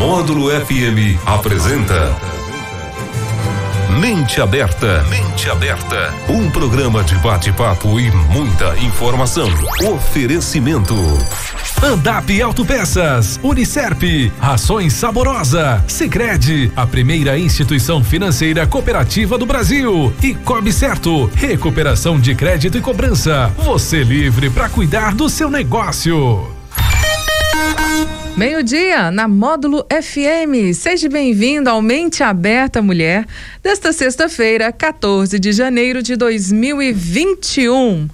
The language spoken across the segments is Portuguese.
Módulo FM apresenta Mente Aberta. Mente Aberta. Um programa de bate-papo e muita informação. Oferecimento. Andap Autopeças, Unicerp, Rações Saborosa, Sicredi, a primeira instituição financeira cooperativa do Brasil e Cobre Certo, recuperação de crédito e cobrança. Você livre para cuidar do seu negócio. Meio-dia, na Módulo FM. Seja bem-vindo ao Mente Aberta Mulher, desta sexta-feira, 14 de janeiro de 2021.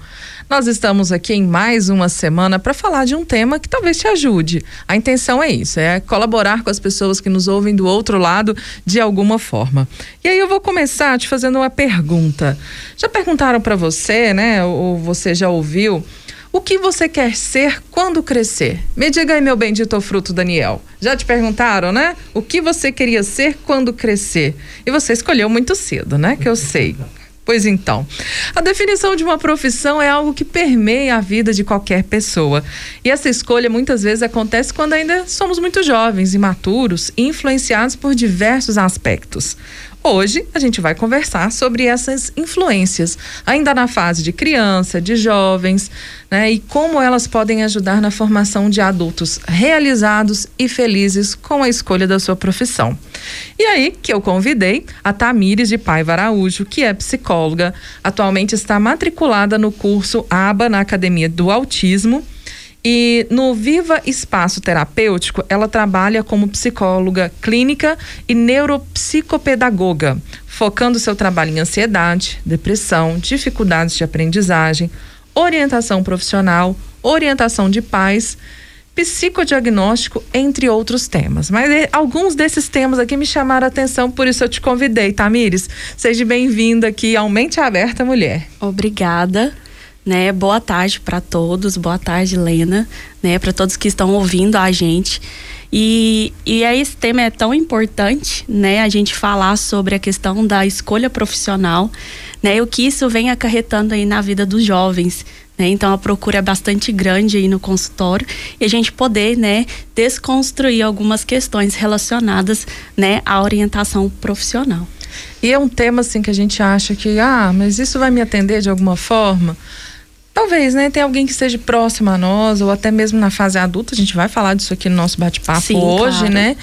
Nós estamos aqui em mais uma semana para falar de um tema que talvez te ajude. A intenção é isso, é colaborar com as pessoas que nos ouvem do outro lado de alguma forma. E aí eu vou começar te fazendo uma pergunta. Já perguntaram para você, né? Ou você já ouviu? O que você quer ser quando crescer? Me diga aí, meu bendito fruto Daniel. Já te perguntaram, né? O que você queria ser quando crescer? E você escolheu muito cedo, né? Que eu sei. Pois então, a definição de uma profissão é algo que permeia a vida de qualquer pessoa. E essa escolha muitas vezes acontece quando ainda somos muito jovens, imaturos influenciados por diversos aspectos. Hoje a gente vai conversar sobre essas influências, ainda na fase de criança, de jovens, né, e como elas podem ajudar na formação de adultos realizados e felizes com a escolha da sua profissão. E aí que eu convidei a Tamires de Paiva Araújo, que é psicóloga, atualmente está matriculada no curso ABA na Academia do Autismo e no Viva Espaço Terapêutico, ela trabalha como psicóloga clínica e neuropsicopedagoga, focando seu trabalho em ansiedade, depressão, dificuldades de aprendizagem, orientação profissional, orientação de pais, psicodiagnóstico, entre outros temas. Mas eh, alguns desses temas aqui me chamaram a atenção, por isso eu te convidei, Tamires. Seja bem-vinda aqui ao Mente Aberta Mulher. Obrigada né? Boa tarde para todos, boa tarde, Lena, né? Para todos que estão ouvindo a gente. E, e aí esse tema é tão importante, né? A gente falar sobre a questão da escolha profissional, né? O que isso vem acarretando aí na vida dos jovens, né? Então a procura é bastante grande aí no consultório e a gente poder, né, desconstruir algumas questões relacionadas, né, à orientação profissional. E é um tema assim que a gente acha que, ah, mas isso vai me atender de alguma forma? Talvez, né? Tem alguém que esteja próximo a nós, ou até mesmo na fase adulta, a gente vai falar disso aqui no nosso bate-papo hoje, claro. né?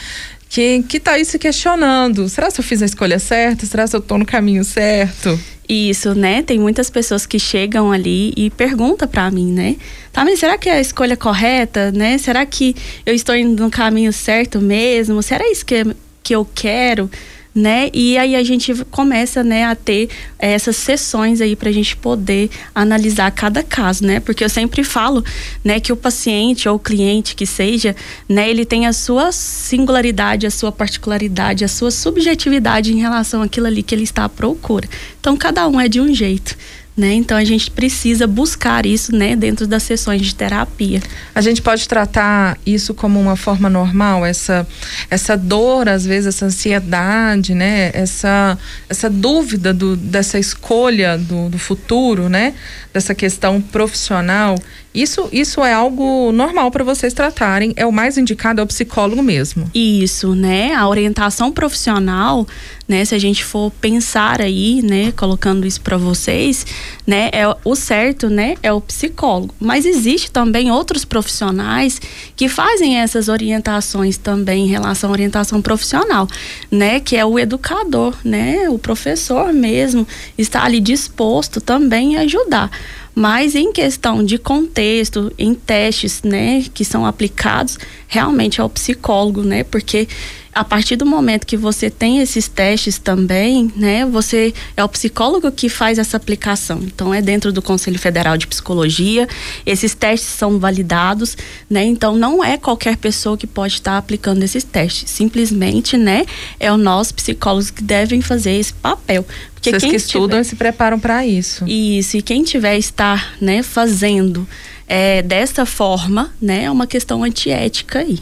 Que, que tá aí se questionando. Será que eu fiz a escolha certa? Será que eu tô no caminho certo? Isso, né? Tem muitas pessoas que chegam ali e perguntam para mim, né? Tá, mas será que é a escolha correta, né? Será que eu estou indo no caminho certo mesmo? Será isso que, que eu quero? Né? E aí a gente começa, né, a ter eh, essas sessões aí para a gente poder analisar cada caso, né? Porque eu sempre falo, né, que o paciente ou o cliente que seja, né, ele tem a sua singularidade, a sua particularidade, a sua subjetividade em relação àquilo ali que ele está à procura. Então cada um é de um jeito. Né? Então a gente precisa buscar isso né, dentro das sessões de terapia. A gente pode tratar isso como uma forma normal, essa, essa dor, às vezes, essa ansiedade, né? essa, essa dúvida do, dessa escolha do, do futuro, né? dessa questão profissional. Isso, isso é algo normal para vocês tratarem, é o mais indicado, é o psicólogo mesmo. Isso, né? A orientação profissional, né? Se a gente for pensar aí, né? Colocando isso para vocês, né? É o certo, né? É o psicólogo. Mas existe também outros profissionais que fazem essas orientações também em relação à orientação profissional, né? Que é o educador, né? O professor mesmo está ali disposto também a ajudar. Mas em questão de contexto, em testes, né, que são aplicados, realmente é o psicólogo, né? Porque a partir do momento que você tem esses testes também, né, você é o psicólogo que faz essa aplicação. Então é dentro do Conselho Federal de Psicologia, esses testes são validados, né? Então não é qualquer pessoa que pode estar aplicando esses testes. Simplesmente, né, é o nós psicólogos que devem fazer esse papel. Porque Vocês que estudam tiver... e se preparam para isso. Isso, e quem tiver estar, né, fazendo é, dessa forma, né, é uma questão antiética aí.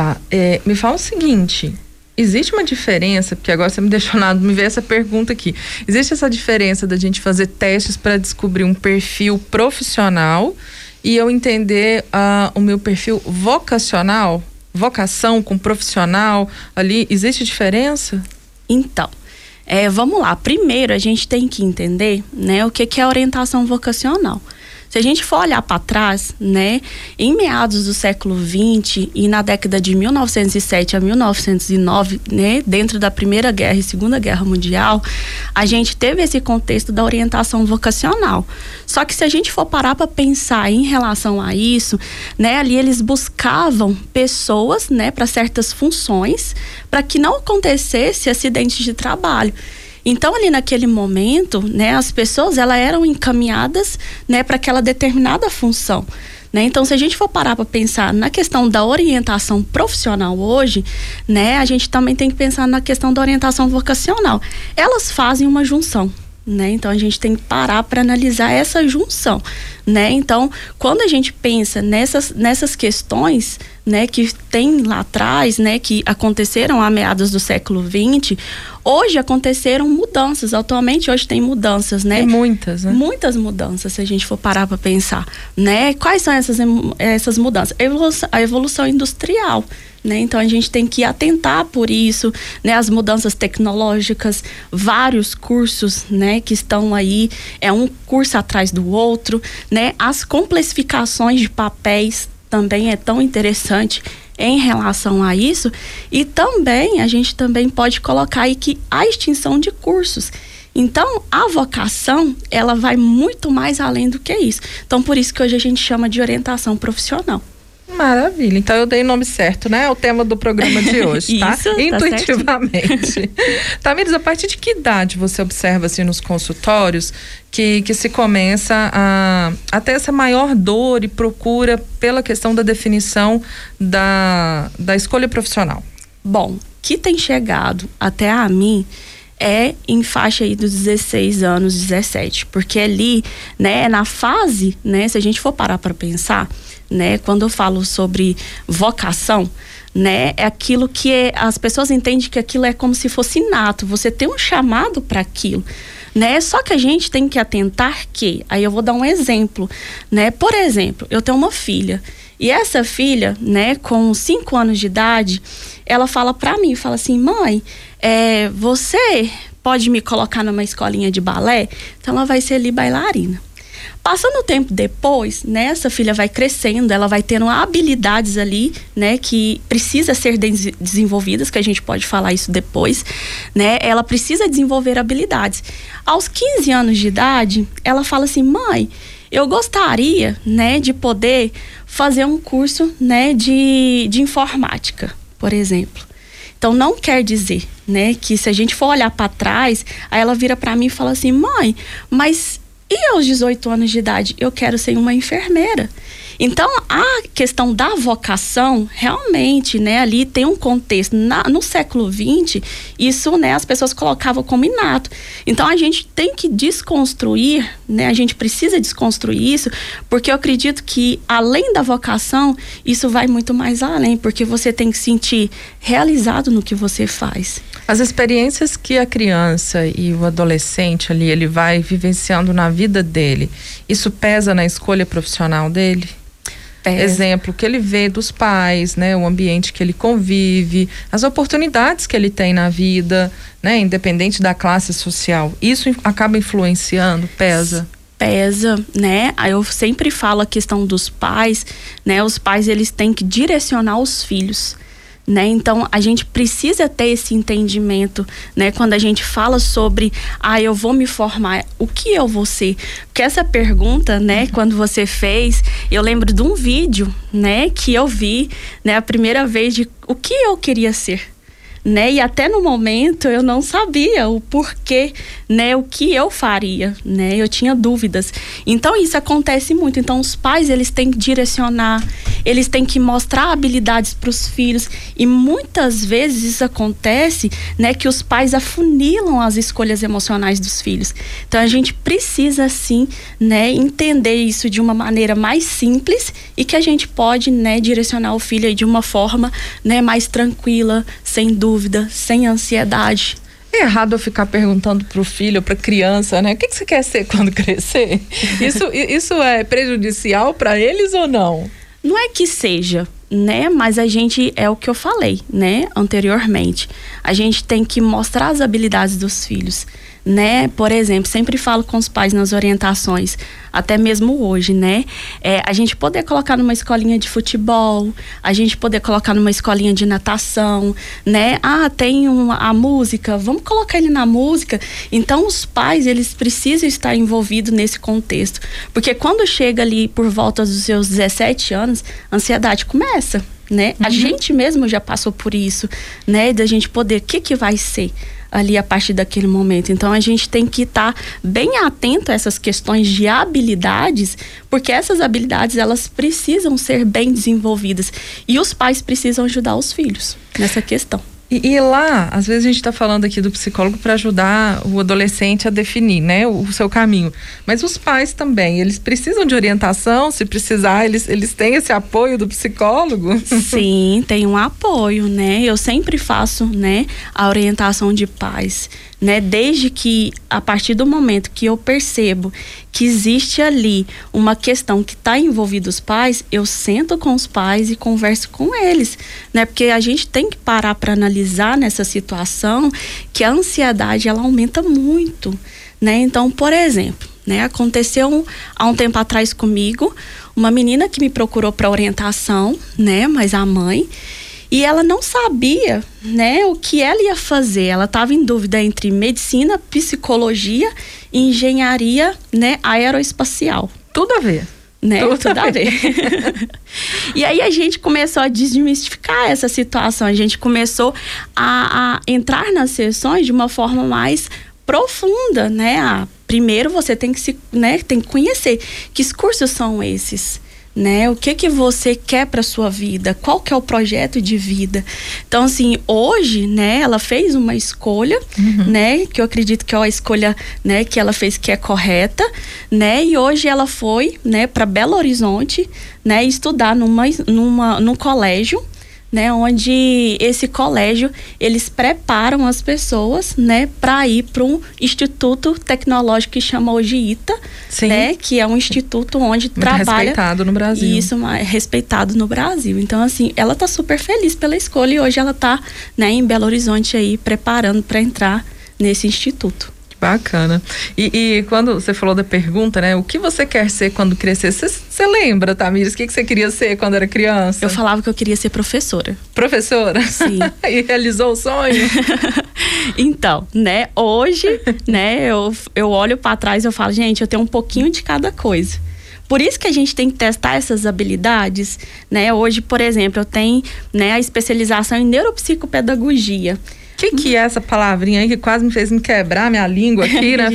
Tá. É, me fala o seguinte. Existe uma diferença, porque agora você me deixou nada, me veio essa pergunta aqui. Existe essa diferença da gente fazer testes para descobrir um perfil profissional e eu entender uh, o meu perfil vocacional? vocação com profissional ali, existe diferença? Então, é, vamos lá. Primeiro, a gente tem que entender né, o que, que é orientação vocacional. Se a gente for olhar para trás, né, em meados do século XX e na década de 1907 a 1909, né, dentro da Primeira Guerra e Segunda Guerra Mundial, a gente teve esse contexto da orientação vocacional. Só que se a gente for parar para pensar em relação a isso, né, ali eles buscavam pessoas, né, para certas funções, para que não acontecesse acidentes de trabalho. Então ali naquele momento, né, as pessoas elas eram encaminhadas, né, para aquela determinada função. Né? Então, se a gente for parar para pensar na questão da orientação profissional hoje, né, a gente também tem que pensar na questão da orientação vocacional. Elas fazem uma junção. Né? Então a gente tem que parar para analisar essa junção, né? Então, quando a gente pensa nessas, nessas questões, né, que tem lá atrás, né, que aconteceram a meados do século XX, Hoje aconteceram mudanças, atualmente hoje tem mudanças, né? Tem muitas, né? Muitas mudanças, se a gente for parar para pensar, né? Quais são essas, essas mudanças? A evolução, a evolução industrial, né? Então a gente tem que atentar por isso, né? As mudanças tecnológicas, vários cursos, né? Que estão aí, é um curso atrás do outro, né? As complexificações de papéis também é tão interessante em relação a isso. E também a gente também pode colocar aí que a extinção de cursos. Então, a vocação, ela vai muito mais além do que isso. Então, por isso que hoje a gente chama de orientação profissional. Maravilha. Então eu dei o nome certo, né? É o tema do programa de hoje, tá? Isso, Intuitivamente. Tá Tamires, a partir de que idade você observa assim nos consultórios que, que se começa a, a ter essa maior dor e procura pela questão da definição da, da escolha profissional? Bom, que tem chegado até a mim é em faixa aí dos 16 anos, 17, porque ali, né, na fase, né, se a gente for parar para pensar, né? Quando eu falo sobre vocação, né? É aquilo que é, as pessoas entendem que aquilo é como se fosse inato. Você tem um chamado para aquilo, né? Só que a gente tem que atentar que, aí eu vou dar um exemplo, né? Por exemplo, eu tenho uma filha e essa filha, né? Com cinco anos de idade, ela fala para mim, fala assim, mãe, é, você pode me colocar numa escolinha de balé? Então ela vai ser ali bailarina. Passando o tempo depois, né, essa filha vai crescendo, ela vai tendo habilidades ali, né, que precisa ser de desenvolvidas, que a gente pode falar isso depois, né? Ela precisa desenvolver habilidades. Aos 15 anos de idade, ela fala assim: "Mãe, eu gostaria, né, de poder fazer um curso, né, de, de informática, por exemplo. Então não quer dizer, né, que se a gente for olhar para trás, aí ela vira para mim e fala assim: "Mãe, mas e aos 18 anos de idade, eu quero ser uma enfermeira. Então, a questão da vocação, realmente, né, ali tem um contexto. Na, no século XX, isso, né, as pessoas colocavam como inato. Então, a gente tem que desconstruir, né, a gente precisa desconstruir isso, porque eu acredito que, além da vocação, isso vai muito mais além, porque você tem que sentir realizado no que você faz. As experiências que a criança e o adolescente ali ele vai vivenciando na vida dele, isso pesa na escolha profissional dele? É. Exemplo que ele vê dos pais, né, o ambiente que ele convive, as oportunidades que ele tem na vida, né, independente da classe social. Isso acaba influenciando, pesa pesa, né? Eu sempre falo a questão dos pais, né? Os pais eles têm que direcionar os filhos. Né? Então a gente precisa ter esse entendimento, né? Quando a gente fala sobre, ah, eu vou me formar, o que eu vou ser? Porque essa pergunta, né? Uhum. Quando você fez, eu lembro de um vídeo, né? Que eu vi, né? A primeira vez de o que eu queria ser, né? E até no momento eu não sabia o porquê, né? O que eu faria, né? Eu tinha dúvidas. Então isso acontece muito. Então os pais eles têm que direcionar, eles têm que mostrar habilidades para os filhos e muitas vezes isso acontece, né? Que os pais afunilam as escolhas emocionais dos filhos. Então a gente precisa sim, né? Entender isso de uma maneira mais simples e que a gente pode, né? Direcionar o filho de uma forma, né? Mais tranquila, sem dúvida dúvida, sem ansiedade. É errado eu ficar perguntando para o filho, para criança, né? O que, que você quer ser quando crescer? Isso, isso é prejudicial para eles ou não? Não é que seja, né? Mas a gente é o que eu falei, né, anteriormente. A gente tem que mostrar as habilidades dos filhos, né? Por exemplo, sempre falo com os pais nas orientações, até mesmo hoje, né? É, a gente poder colocar numa escolinha de futebol, a gente poder colocar numa escolinha de natação, né? Ah, tem uma, a música, vamos colocar ele na música. Então, os pais, eles precisam estar envolvidos nesse contexto, porque quando chega ali por volta dos seus 17 anos, a ansiedade começa, né? Uhum. A gente mesmo já passou por isso, né? Da gente poder, o que que vai ser? Ali a partir daquele momento. Então a gente tem que estar tá bem atento a essas questões de habilidades, porque essas habilidades elas precisam ser bem desenvolvidas e os pais precisam ajudar os filhos nessa questão. E, e, lá, às vezes a gente está falando aqui do psicólogo para ajudar o adolescente a definir, né, o, o, seu caminho. Mas os pais também, eles precisam de orientação, se precisar, eles, eles têm esse apoio do psicólogo? Sim, tem um apoio, né? Eu sempre faço, né, a orientação de pais né? Desde que a partir do momento que eu percebo que existe ali uma questão que está envolvida os pais, eu sento com os pais e converso com eles, né? Porque a gente tem que parar para analisar nessa situação que a ansiedade ela aumenta muito, né? Então, por exemplo, né? Aconteceu há um tempo atrás comigo uma menina que me procurou para orientação, né? Mas a mãe e ela não sabia, né, o que ela ia fazer. Ela estava em dúvida entre medicina, psicologia e engenharia, né, aeroespacial. Tudo a ver. Né? Tudo, Tudo a ver. e aí a gente começou a desmistificar essa situação. A gente começou a, a entrar nas sessões de uma forma mais profunda, né? Ah, primeiro você tem que se, né, tem que conhecer que cursos são esses né? O que que você quer para sua vida? Qual que é o projeto de vida? Então assim, hoje, né, ela fez uma escolha, uhum. né, que eu acredito que é a escolha, né, que ela fez que é correta, né? E hoje ela foi, né, para Belo Horizonte, né, estudar numa numa num colégio né, onde esse colégio eles preparam as pessoas, né, para ir para um instituto tecnológico que chama hoje ITA, Sim. né, que é um instituto onde Muito trabalha respeitado no Brasil. Isso, respeitado no Brasil. Então assim, ela tá super feliz pela escolha e hoje ela tá, né, em Belo Horizonte aí preparando para entrar nesse instituto. Bacana. E, e, quando você falou da pergunta, né? O que você quer ser quando crescer? Você lembra, Tamires? O que, que você queria ser quando era criança? Eu falava que eu queria ser professora. Professora? Sim. e realizou o sonho? então, né? Hoje, né? Eu, eu olho para trás e eu falo, gente, eu tenho um pouquinho de cada coisa. Por isso que a gente tem que testar essas habilidades, né? Hoje, por exemplo, eu tenho né, a especialização em neuropsicopedagogia que, que é essa palavrinha aí que quase me fez me quebrar minha língua aqui, né?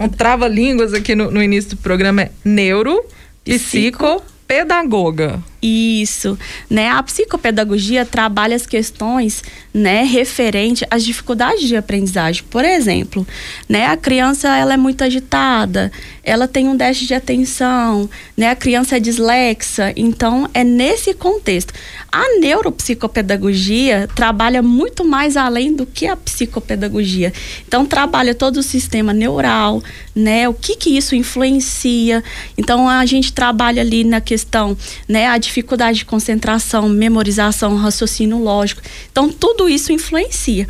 um trava-línguas aqui no, no, início do programa é neuro, psico, pedagoga. Isso, né? A psicopedagogia trabalha as questões, né, referente às dificuldades de aprendizagem. Por exemplo, né, a criança ela é muito agitada, ela tem um déficit de atenção, né? A criança é dislexa, então é nesse contexto. A neuropsicopedagogia trabalha muito mais além do que a psicopedagogia. Então trabalha todo o sistema neural, né? O que que isso influencia? Então a gente trabalha ali na questão, né, a dificuldade de concentração, memorização, raciocínio lógico. Então, tudo isso influencia.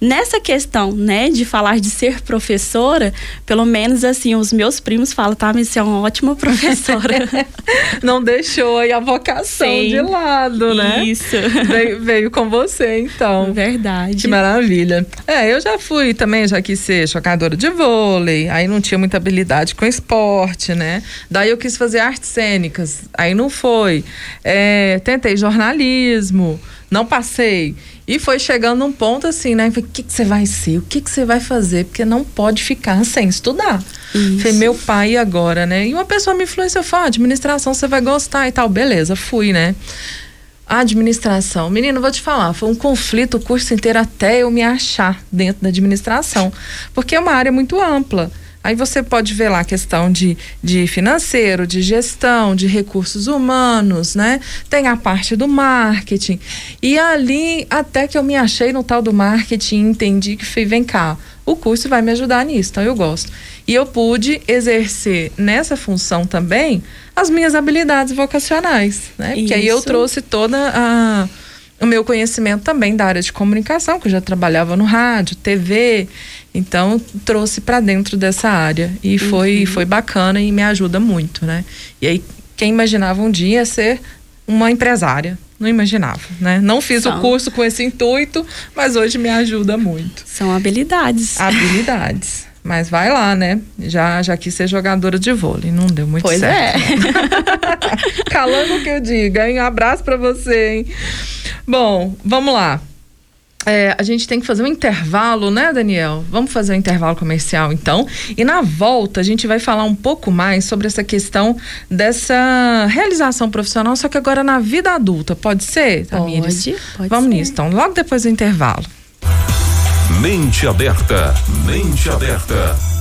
Nessa questão, né, de falar de ser professora, pelo menos assim, os meus primos falam, tá, mas você é uma ótima professora. Não deixou aí a vocação Sim, de lado, né? Isso. Veio, veio, com você, então. Verdade. Que maravilha. É, eu já fui também, já quis ser jogadora de vôlei, aí não tinha muita habilidade com esporte, né? Daí eu quis fazer artes cênicas, aí não foi. É, tentei jornalismo, não passei. E foi chegando um ponto assim, né? O que, que você vai ser? O que, que você vai fazer? Porque não pode ficar sem estudar. Isso. Falei, meu pai agora, né? E uma pessoa me influenciou, falou, ah, administração você vai gostar e tal. Beleza, fui, né? administração. Menino, vou te falar, foi um conflito o curso inteiro até eu me achar dentro da administração. Porque é uma área muito ampla. Aí você pode ver lá a questão de, de financeiro, de gestão, de recursos humanos, né? Tem a parte do marketing. E ali, até que eu me achei no tal do marketing, entendi que fui, vem cá, o curso vai me ajudar nisso, então eu gosto. E eu pude exercer nessa função também as minhas habilidades vocacionais, né? Porque aí eu trouxe toda a o meu conhecimento também da área de comunicação, que eu já trabalhava no rádio, TV, então trouxe para dentro dessa área e uhum. foi foi bacana e me ajuda muito, né? E aí quem imaginava um dia ser uma empresária, não imaginava, né? Não fiz São. o curso com esse intuito, mas hoje me ajuda muito. São habilidades. Habilidades. Mas vai lá, né? Já, já quis ser jogadora de vôlei, não deu muito pois certo. Pois é. Calando o que eu digo. Um abraço para você, hein? Bom, vamos lá. É, a gente tem que fazer um intervalo, né, Daniel? Vamos fazer um intervalo comercial, então. E na volta, a gente vai falar um pouco mais sobre essa questão dessa realização profissional, só que agora na vida adulta. Pode ser, Tamires? Pode, pode Vamos ser. nisso, então. Logo depois do intervalo. Mente aberta. Mente aberta.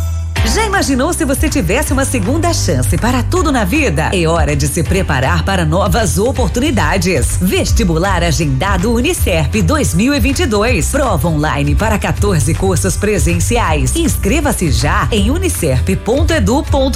Já imaginou se você tivesse uma segunda chance para tudo na vida? É hora de se preparar para novas oportunidades. Vestibular agendado Unicerp 2022. Prova online para 14 cursos presenciais. Inscreva-se já em unicerp.edu.br.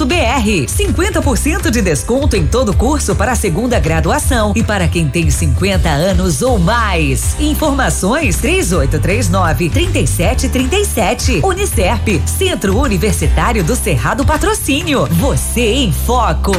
50% de desconto em todo curso para a segunda graduação e para quem tem 50 anos ou mais. Informações 3839 3737. Unicerp, Centro Universitário Universitário do Cerrado Patrocínio. Você em Foco.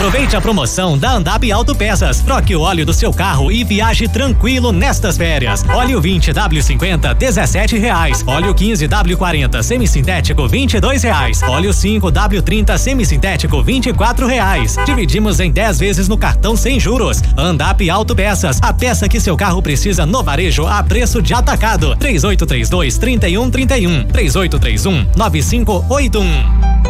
Aproveite a promoção da Andap Autopeças. Troque o óleo do seu carro e viaje tranquilo nestas férias. Óleo 20 W50 17 reais. Óleo 15 W40 semissintético 22 reais. Óleo 5 W30 semissintético 24 reais. Dividimos em 10 vezes no cartão sem juros. Andap Autopeças. A peça que seu carro precisa no varejo a preço de atacado. 3832 3131 3831 9581.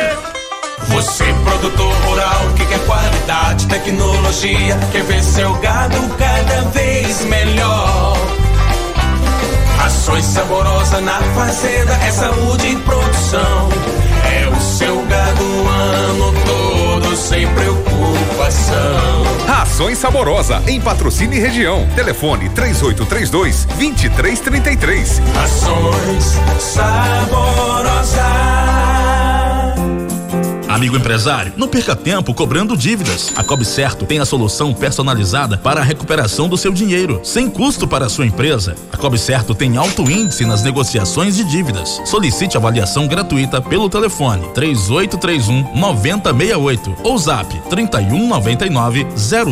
Você, produtor rural, que quer qualidade, tecnologia, quer ver seu gado cada vez melhor. Ações saborosa na fazenda, é saúde e produção. É o seu gado o ano todo, sem preocupação. Rações Saborosa, em patrocínio e região. Telefone 3832 2333. Ações Saborosa. Amigo empresário, não perca tempo cobrando dívidas. A Cobre Certo tem a solução personalizada para a recuperação do seu dinheiro, sem custo para a sua empresa. A Cobre Certo tem alto índice nas negociações de dívidas. Solicite avaliação gratuita pelo telefone 3831 9068 ou zap 3199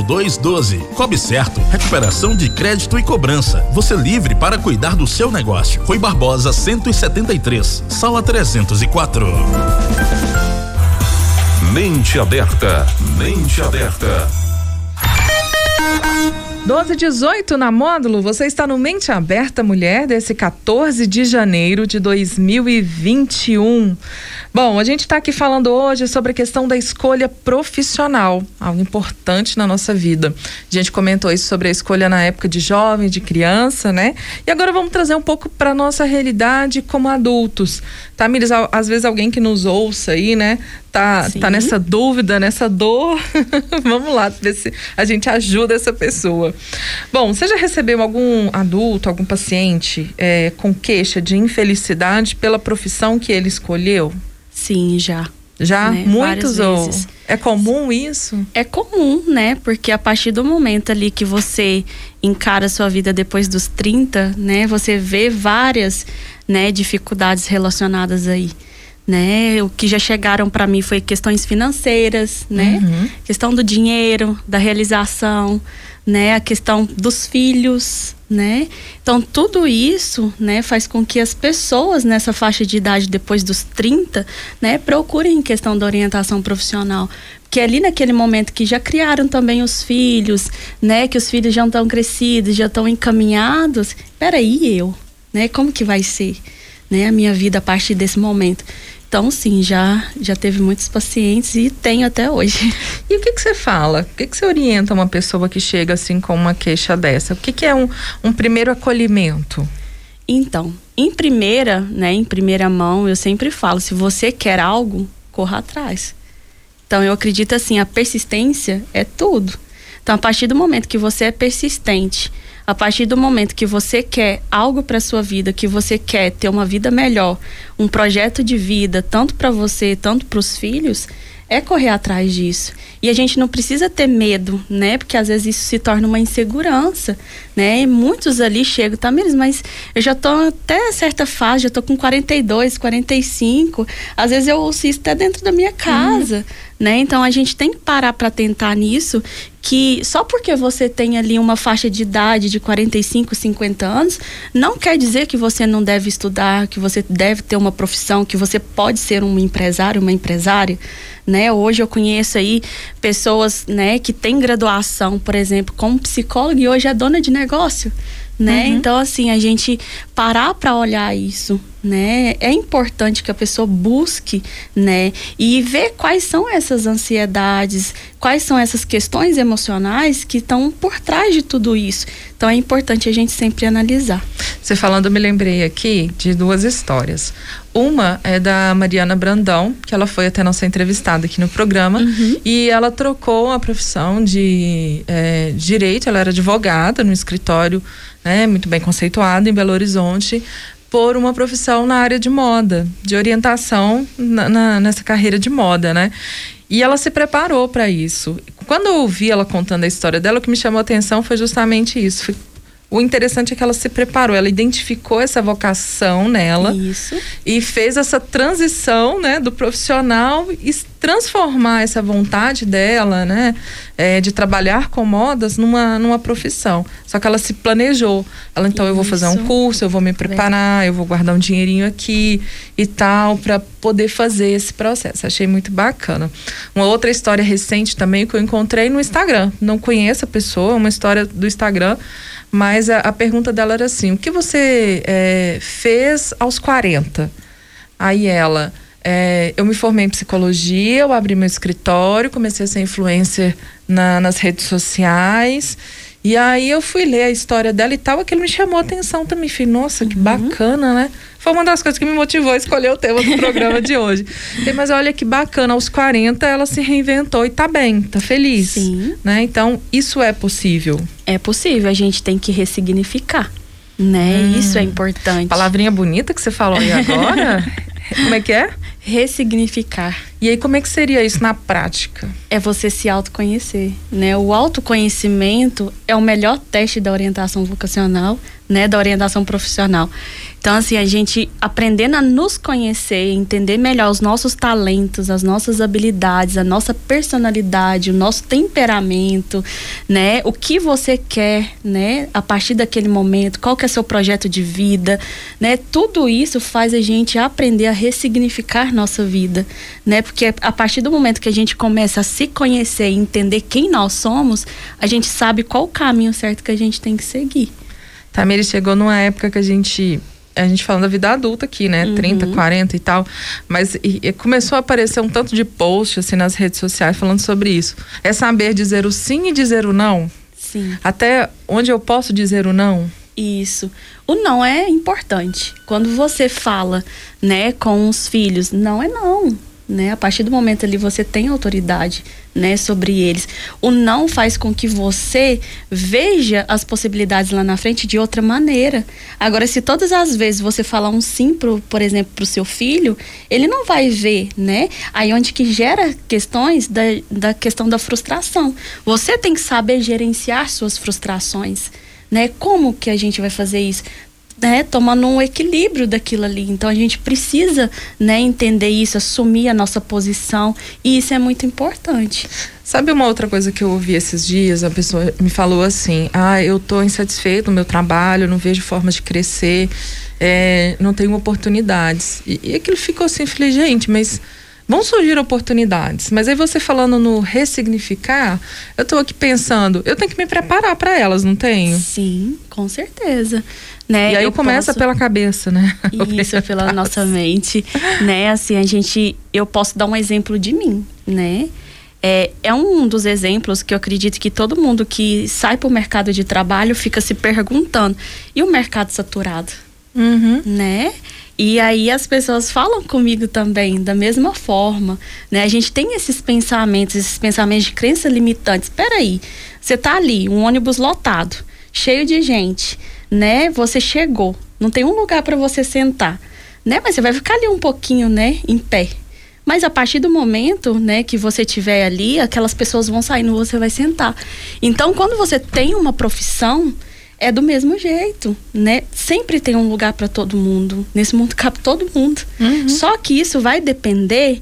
0212. Cobre Certo, recuperação de crédito e cobrança. Você livre para cuidar do seu negócio. Foi Barbosa 173, sala 304. Mente aberta. Mente aberta. 12 18 na módulo, você está no Mente Aberta Mulher desse 14 de janeiro de 2021. Bom, a gente está aqui falando hoje sobre a questão da escolha profissional, algo importante na nossa vida. A gente comentou isso sobre a escolha na época de jovem, de criança, né? E agora vamos trazer um pouco para nossa realidade como adultos. Tá, Miris? Às vezes alguém que nos ouça aí, né? Tá, tá nessa dúvida, nessa dor. vamos lá ver se a gente ajuda essa pessoa. Bom, você já recebeu algum adulto, algum paciente é, com queixa de infelicidade pela profissão que ele escolheu? Sim, já. Já? Né? Muitos ou? É comum isso? É comum, né? Porque a partir do momento ali que você encara a sua vida depois dos 30, né? Você vê várias né, dificuldades relacionadas aí. Né? O que já chegaram para mim foi questões financeiras, né? Uhum. Questão do dinheiro, da realização, né? A questão dos filhos, né? Então tudo isso, né, faz com que as pessoas nessa faixa de idade depois dos 30, né, procurem questão da orientação profissional, que ali naquele momento que já criaram também os filhos, né, que os filhos já estão crescidos, já estão encaminhados, peraí eu, né, como que vai ser? né, a minha vida a partir desse momento. Então, sim, já, já teve muitos pacientes e tenho até hoje. E o que, que você fala? O que, que você orienta uma pessoa que chega assim com uma queixa dessa? O que, que é um, um primeiro acolhimento? Então, em primeira, né, em primeira mão, eu sempre falo, se você quer algo, corra atrás. Então, eu acredito assim, a persistência é tudo. Então, a partir do momento que você é persistente, a partir do momento que você quer algo para sua vida, que você quer ter uma vida melhor, um projeto de vida, tanto para você, tanto para os filhos, é correr atrás disso. E a gente não precisa ter medo, né? Porque às vezes isso se torna uma insegurança, né? E muitos ali chegam, tá, mesmo, mas eu já tô até certa fase, já tô com 42, 45. Às vezes eu ouço isso até dentro da minha casa. Uhum né? Então a gente tem que parar para tentar nisso que só porque você tem ali uma faixa de idade de 45, 50 anos, não quer dizer que você não deve estudar, que você deve ter uma profissão, que você pode ser um empresário, uma empresária, né? Hoje eu conheço aí pessoas, né, que têm graduação, por exemplo, como psicóloga e hoje é dona de negócio, né? Uhum. Então assim, a gente parar para olhar isso, né? É importante que a pessoa busque, né? E ver quais são essas ansiedades, quais são essas questões emocionais que estão por trás de tudo isso. Então é importante a gente sempre analisar. Você falando, eu me lembrei aqui de duas histórias. Uma é da Mariana Brandão, que ela foi até nossa entrevistada aqui no programa, uhum. e ela trocou a profissão de é, direito, ela era advogada no escritório né, muito bem conceituado em Belo Horizonte, por uma profissão na área de moda, de orientação na, na, nessa carreira de moda, né? E ela se preparou para isso. Quando eu ouvi ela contando a história dela, o que me chamou a atenção foi justamente isso. O interessante é que ela se preparou, ela identificou essa vocação nela Isso. e fez essa transição, né, do profissional e transformar essa vontade dela, né, é, de trabalhar com modas numa, numa profissão. Só que ela se planejou. Ela então Isso. eu vou fazer um curso, eu vou me preparar, eu vou guardar um dinheirinho aqui e tal para poder fazer esse processo. Achei muito bacana. Uma outra história recente também que eu encontrei no Instagram. Não conheço a pessoa, uma história do Instagram mas a, a pergunta dela era assim: o que você é, fez aos 40? Aí ela. É, eu me formei em psicologia, eu abri meu escritório, comecei a ser influencer na, nas redes sociais. E aí eu fui ler a história dela e tal, aquilo me chamou a atenção também. Falei, nossa, que uhum. bacana, né? Foi uma das coisas que me motivou a escolher o tema do programa de hoje. Falei, mas olha que bacana, aos 40 ela se reinventou e tá bem, tá feliz. Sim. Né? Então, isso é possível. É possível, a gente tem que ressignificar. Né? Hum. Isso é importante. Palavrinha bonita que você falou aí agora. Como é que é? Ressignificar. E aí, como é que seria isso na prática? É você se autoconhecer, né? O autoconhecimento é o melhor teste da orientação vocacional, né? Da orientação profissional. Então, assim, a gente aprendendo a nos conhecer, entender melhor os nossos talentos, as nossas habilidades, a nossa personalidade, o nosso temperamento, né? O que você quer, né? A partir daquele momento, qual que é seu projeto de vida, né? Tudo isso faz a gente aprender a ressignificar nossa vida, né? Porque a partir do momento que a gente começa a se conhecer e entender quem nós somos, a gente sabe qual o caminho certo que a gente tem que seguir. Tamiri chegou numa época que a gente a gente falando da vida adulta aqui, né? Uhum. 30, 40 e tal. Mas e, e começou a aparecer um tanto de post assim nas redes sociais falando sobre isso. É saber dizer o sim e dizer o não. Sim. Até onde eu posso dizer o não? Isso. O não é importante. Quando você fala, né, com os filhos, não é não né? A partir do momento ali você tem autoridade, né, sobre eles. O não faz com que você veja as possibilidades lá na frente de outra maneira. Agora, se todas as vezes você falar um sim, pro, por exemplo, para o seu filho, ele não vai ver, né? Aí onde que gera questões da, da questão da frustração. Você tem que saber gerenciar suas frustrações. Né? Como que a gente vai fazer isso? né, tomando um equilíbrio daquilo ali. Então a gente precisa, né, entender isso, assumir a nossa posição e isso é muito importante. Sabe uma outra coisa que eu ouvi esses dias? A pessoa me falou assim: "Ah, eu tô insatisfeito no meu trabalho, não vejo forma de crescer, é, não tenho oportunidades". E, e aquilo ficou assim, falei, gente, mas vão surgir oportunidades. Mas aí você falando no ressignificar, eu estou aqui pensando, eu tenho que me preparar para elas, não tenho? Sim, com certeza. Né? E aí Eu começa posso- pela cabeça, né? Isso, pela nossa mente, né? Assim, a gente, eu posso dar um exemplo de mim, né? É, é um dos exemplos que eu acredito que todo mundo que sai para o mercado de trabalho fica se perguntando: e o mercado saturado? Uhum. Né? E aí as pessoas falam comigo também da mesma forma, né? A gente tem esses pensamentos, esses pensamentos de crença limitantes. Espera aí, você tá ali, um ônibus lotado, cheio de gente, né? Você chegou, não tem um lugar para você sentar, né? Mas você vai ficar ali um pouquinho, né, em pé. Mas a partir do momento, né, que você tiver ali, aquelas pessoas vão saindo, você vai sentar. Então, quando você tem uma profissão, é do mesmo jeito, né? Sempre tem um lugar para todo mundo. Nesse mundo cabe todo mundo. Só que isso vai depender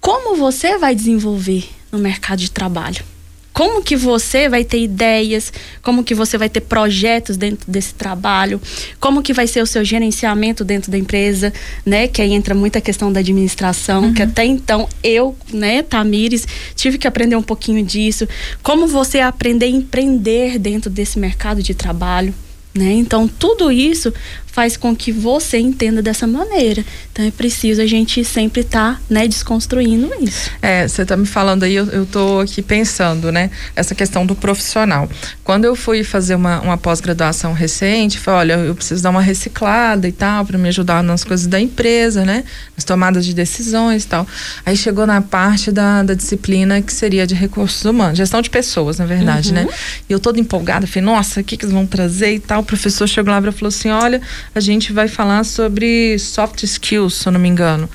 como você vai desenvolver no mercado de trabalho. Como que você vai ter ideias, como que você vai ter projetos dentro desse trabalho, como que vai ser o seu gerenciamento dentro da empresa, né? Que aí entra muita questão da administração, que até então eu, né, Tamires, tive que aprender um pouquinho disso. Como você aprender a empreender dentro desse mercado de trabalho. Né? Então, tudo isso faz com que você entenda dessa maneira. Então, é preciso a gente sempre estar né, desconstruindo isso. É, você tá me falando aí, eu, eu tô aqui pensando, né? Essa questão do profissional. Quando eu fui fazer uma, uma pós-graduação recente, falei, olha, eu preciso dar uma reciclada e tal, para me ajudar nas coisas da empresa, né? Nas tomadas de decisões e tal. Aí chegou na parte da, da disciplina que seria de recursos humanos, gestão de pessoas, na verdade, Uhum. né? E eu toda empolgada, falei, nossa, o que, que eles vão trazer e tal. O professor chegou lá e falou assim: olha, a gente vai falar sobre soft skills, se eu não me engano.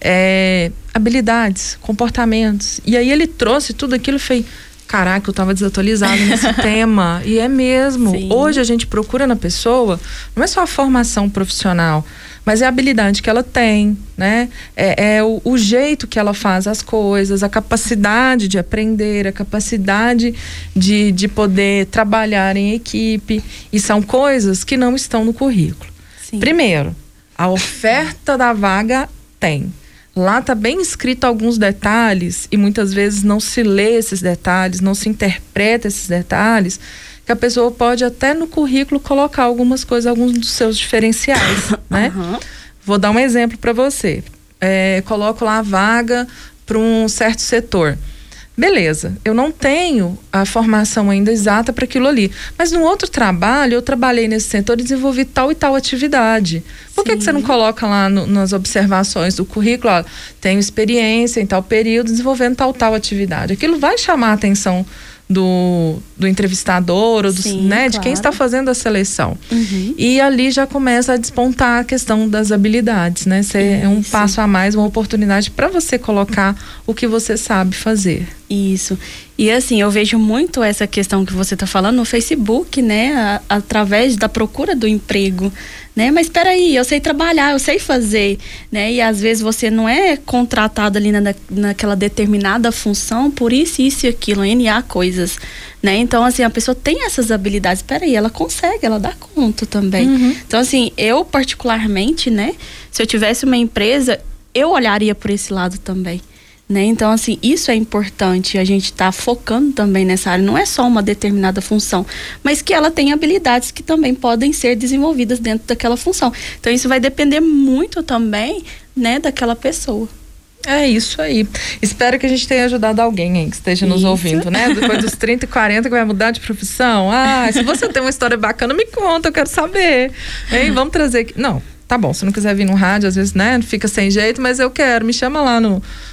É, habilidades, comportamentos. E aí ele trouxe tudo aquilo e falei. Caraca, eu tava desatualizada nesse tema. E é mesmo. Hoje a gente procura na pessoa, não é só a formação profissional, mas é a habilidade que ela tem, né? É, é o, o jeito que ela faz as coisas, a capacidade de aprender, a capacidade de, de poder trabalhar em equipe. E são coisas que não estão no currículo. Primeiro, a oferta da vaga tem. Lá está bem escrito alguns detalhes e muitas vezes não se lê esses detalhes, não se interpreta esses detalhes, que a pessoa pode até no currículo colocar algumas coisas, alguns dos seus diferenciais, né? Vou dar um exemplo para você. É, coloco lá a vaga para um certo setor. Beleza, eu não tenho a formação ainda exata para aquilo ali. Mas no outro trabalho, eu trabalhei nesse setor e desenvolvi tal e tal atividade. Por que, que você não coloca lá no- nas observações do currículo, ó, tenho experiência em tal período desenvolvendo tal tal atividade? Aquilo vai chamar a atenção do, do entrevistador ou do, Sim, né, de quem claro. está fazendo a seleção. Uhum. E ali já começa a despontar a questão das habilidades, né? Cê- é um passo a mais, uma oportunidade para você colocar o que você sabe fazer. Isso. E assim, eu vejo muito essa questão que você está falando no Facebook, né? A- através da procura do emprego, né? Mas espera aí, eu sei trabalhar, eu sei fazer, né? E às vezes você não é contratado ali na, naquela determinada função por isso, isso e aquilo, NA coisas, né? Então, assim, a pessoa tem essas habilidades, espera aí, ela consegue, ela dá conta também. Uhum. Então, assim, eu particularmente, né? Se eu tivesse uma empresa, eu olharia por esse lado também. Né? Então, assim, isso é importante, a gente está focando também nessa área. Não é só uma determinada função, mas que ela tem habilidades que também podem ser desenvolvidas dentro daquela função. Então, isso vai depender muito também, né, daquela pessoa. É isso aí. Espero que a gente tenha ajudado alguém aí que esteja nos Isso. ouvindo, né? Depois dos 30 e 40 que vai mudar de profissão. Ah, se você tem uma história bacana, me conta, eu quero saber. Hein? Vamos trazer aqui. Não, tá bom, se não quiser vir no rádio, às vezes, né, fica sem jeito, mas eu quero. Me chama lá no,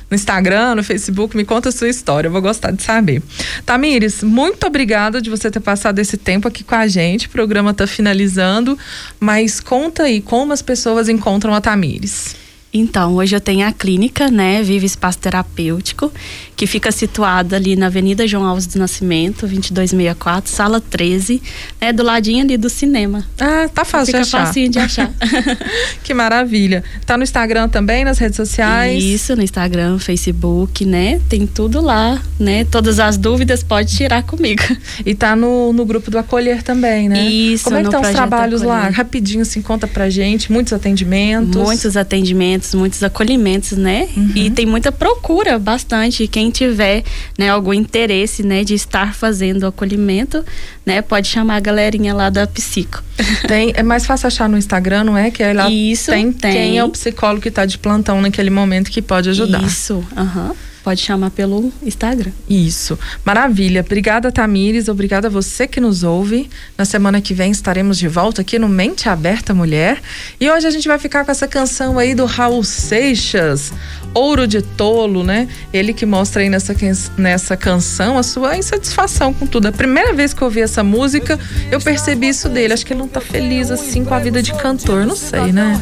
no Instagram, no Facebook, me conta a sua história, eu vou gostar de saber. Tamires, muito obrigada de você ter passado esse tempo aqui com a gente. O programa tá finalizando, mas conta aí como as pessoas encontram a Tamires. Então, hoje eu tenho a clínica, né, Vive Espaço Terapêutico, que fica situada ali na Avenida João Alves do Nascimento, 2264, sala 13, né, do ladinho ali do cinema. Ah, tá fácil Fica de achar. facinho de achar. que maravilha. Tá no Instagram também, nas redes sociais? Isso, no Instagram, Facebook, né? Tem tudo lá, né? Todas as dúvidas pode tirar comigo. E tá no, no grupo do Acolher também, né? Isso, Como é que estão os trabalhos lá? Acolher. Rapidinho, assim, conta pra gente. Muitos atendimentos. Muitos atendimentos. Muitos acolhimentos, né? Uhum. E tem muita procura, bastante. Quem tiver, né, algum interesse, né, de estar fazendo o acolhimento, né, pode chamar a galerinha lá da Psico. Tem, é mais fácil achar no Instagram, não é? Que aí lá Isso, tem, tem. quem é o psicólogo que está de plantão naquele momento que pode ajudar. Isso, aham. Pode chamar pelo Instagram. Isso. Maravilha. Obrigada, Tamires. Obrigada a você que nos ouve. Na semana que vem estaremos de volta aqui no Mente Aberta Mulher. E hoje a gente vai ficar com essa canção aí do Raul Seixas, Ouro de Tolo, né? Ele que mostra aí nessa, nessa canção a sua insatisfação com tudo. A primeira vez que eu ouvi essa música, eu percebi isso dele. Acho que ele não tá feliz assim com a vida de cantor, não sei, né?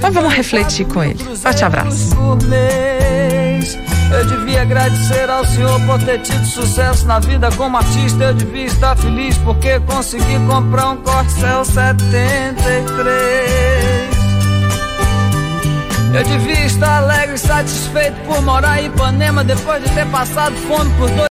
Mas vamos refletir com ele. Forte abraço. Eu devia agradecer ao Senhor por ter tido sucesso na vida como artista. Eu devia estar feliz porque consegui comprar um Corcel 73. Eu devia estar alegre e satisfeito por morar em Ipanema depois de ter passado fome por dois